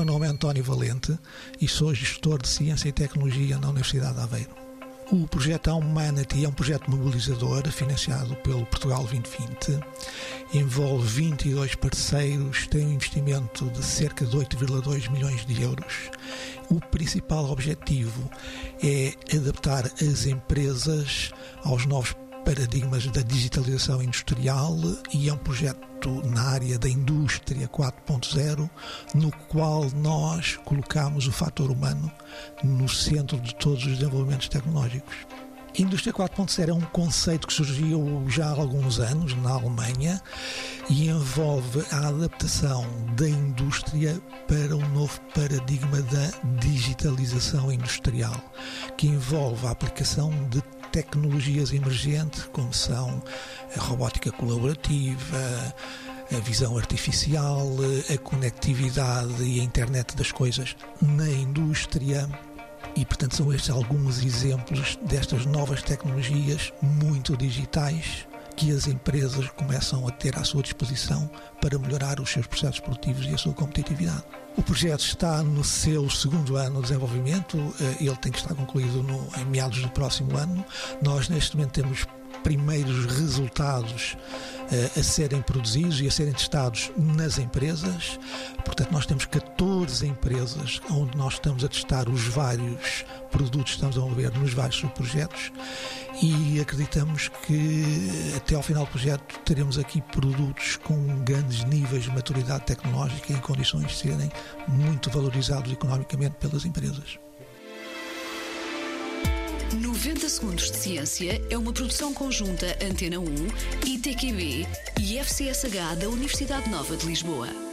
António Valente e sou gestor de Ciência e Tecnologia na Universidade de Aveiro. O projeto Humanity é um projeto mobilizador financiado pelo Portugal 2020. Envolve 22 parceiros, tem um investimento de cerca de 8,2 milhões de euros. O principal objetivo é adaptar as empresas aos novos paradigmas da digitalização industrial e é um projeto na área da indústria 4.0, no qual nós colocamos o fator humano no centro de todos os desenvolvimentos tecnológicos. Indústria 4.0 é um conceito que surgiu já há alguns anos na Alemanha e envolve a adaptação da indústria para um novo paradigma da digitalização industrial, que envolve a aplicação de tecnologias emergentes, como são a robótica colaborativa, a visão artificial, a conectividade e a internet das coisas na indústria. E, portanto, são estes alguns exemplos destas novas tecnologias muito digitais que as empresas começam a ter à sua disposição para melhorar os seus processos produtivos e a sua competitividade. O projeto está no seu segundo ano de desenvolvimento, eh, ele tem que estar concluído no, em meados do próximo ano. Nós, neste momento, temos primeiros resultados uh, a serem produzidos e a serem testados nas empresas. Portanto, nós temos 14 empresas onde nós estamos a testar os vários produtos que estamos a desenvolver nos vários subprojetos e acreditamos que até ao final do projeto teremos aqui produtos com grandes níveis de maturidade tecnológica em condições de serem muito valorizados economicamente pelas empresas. 90 Segundos de Ciência é uma produção conjunta Antena 1, ITQB e FCSH da Universidade Nova de Lisboa.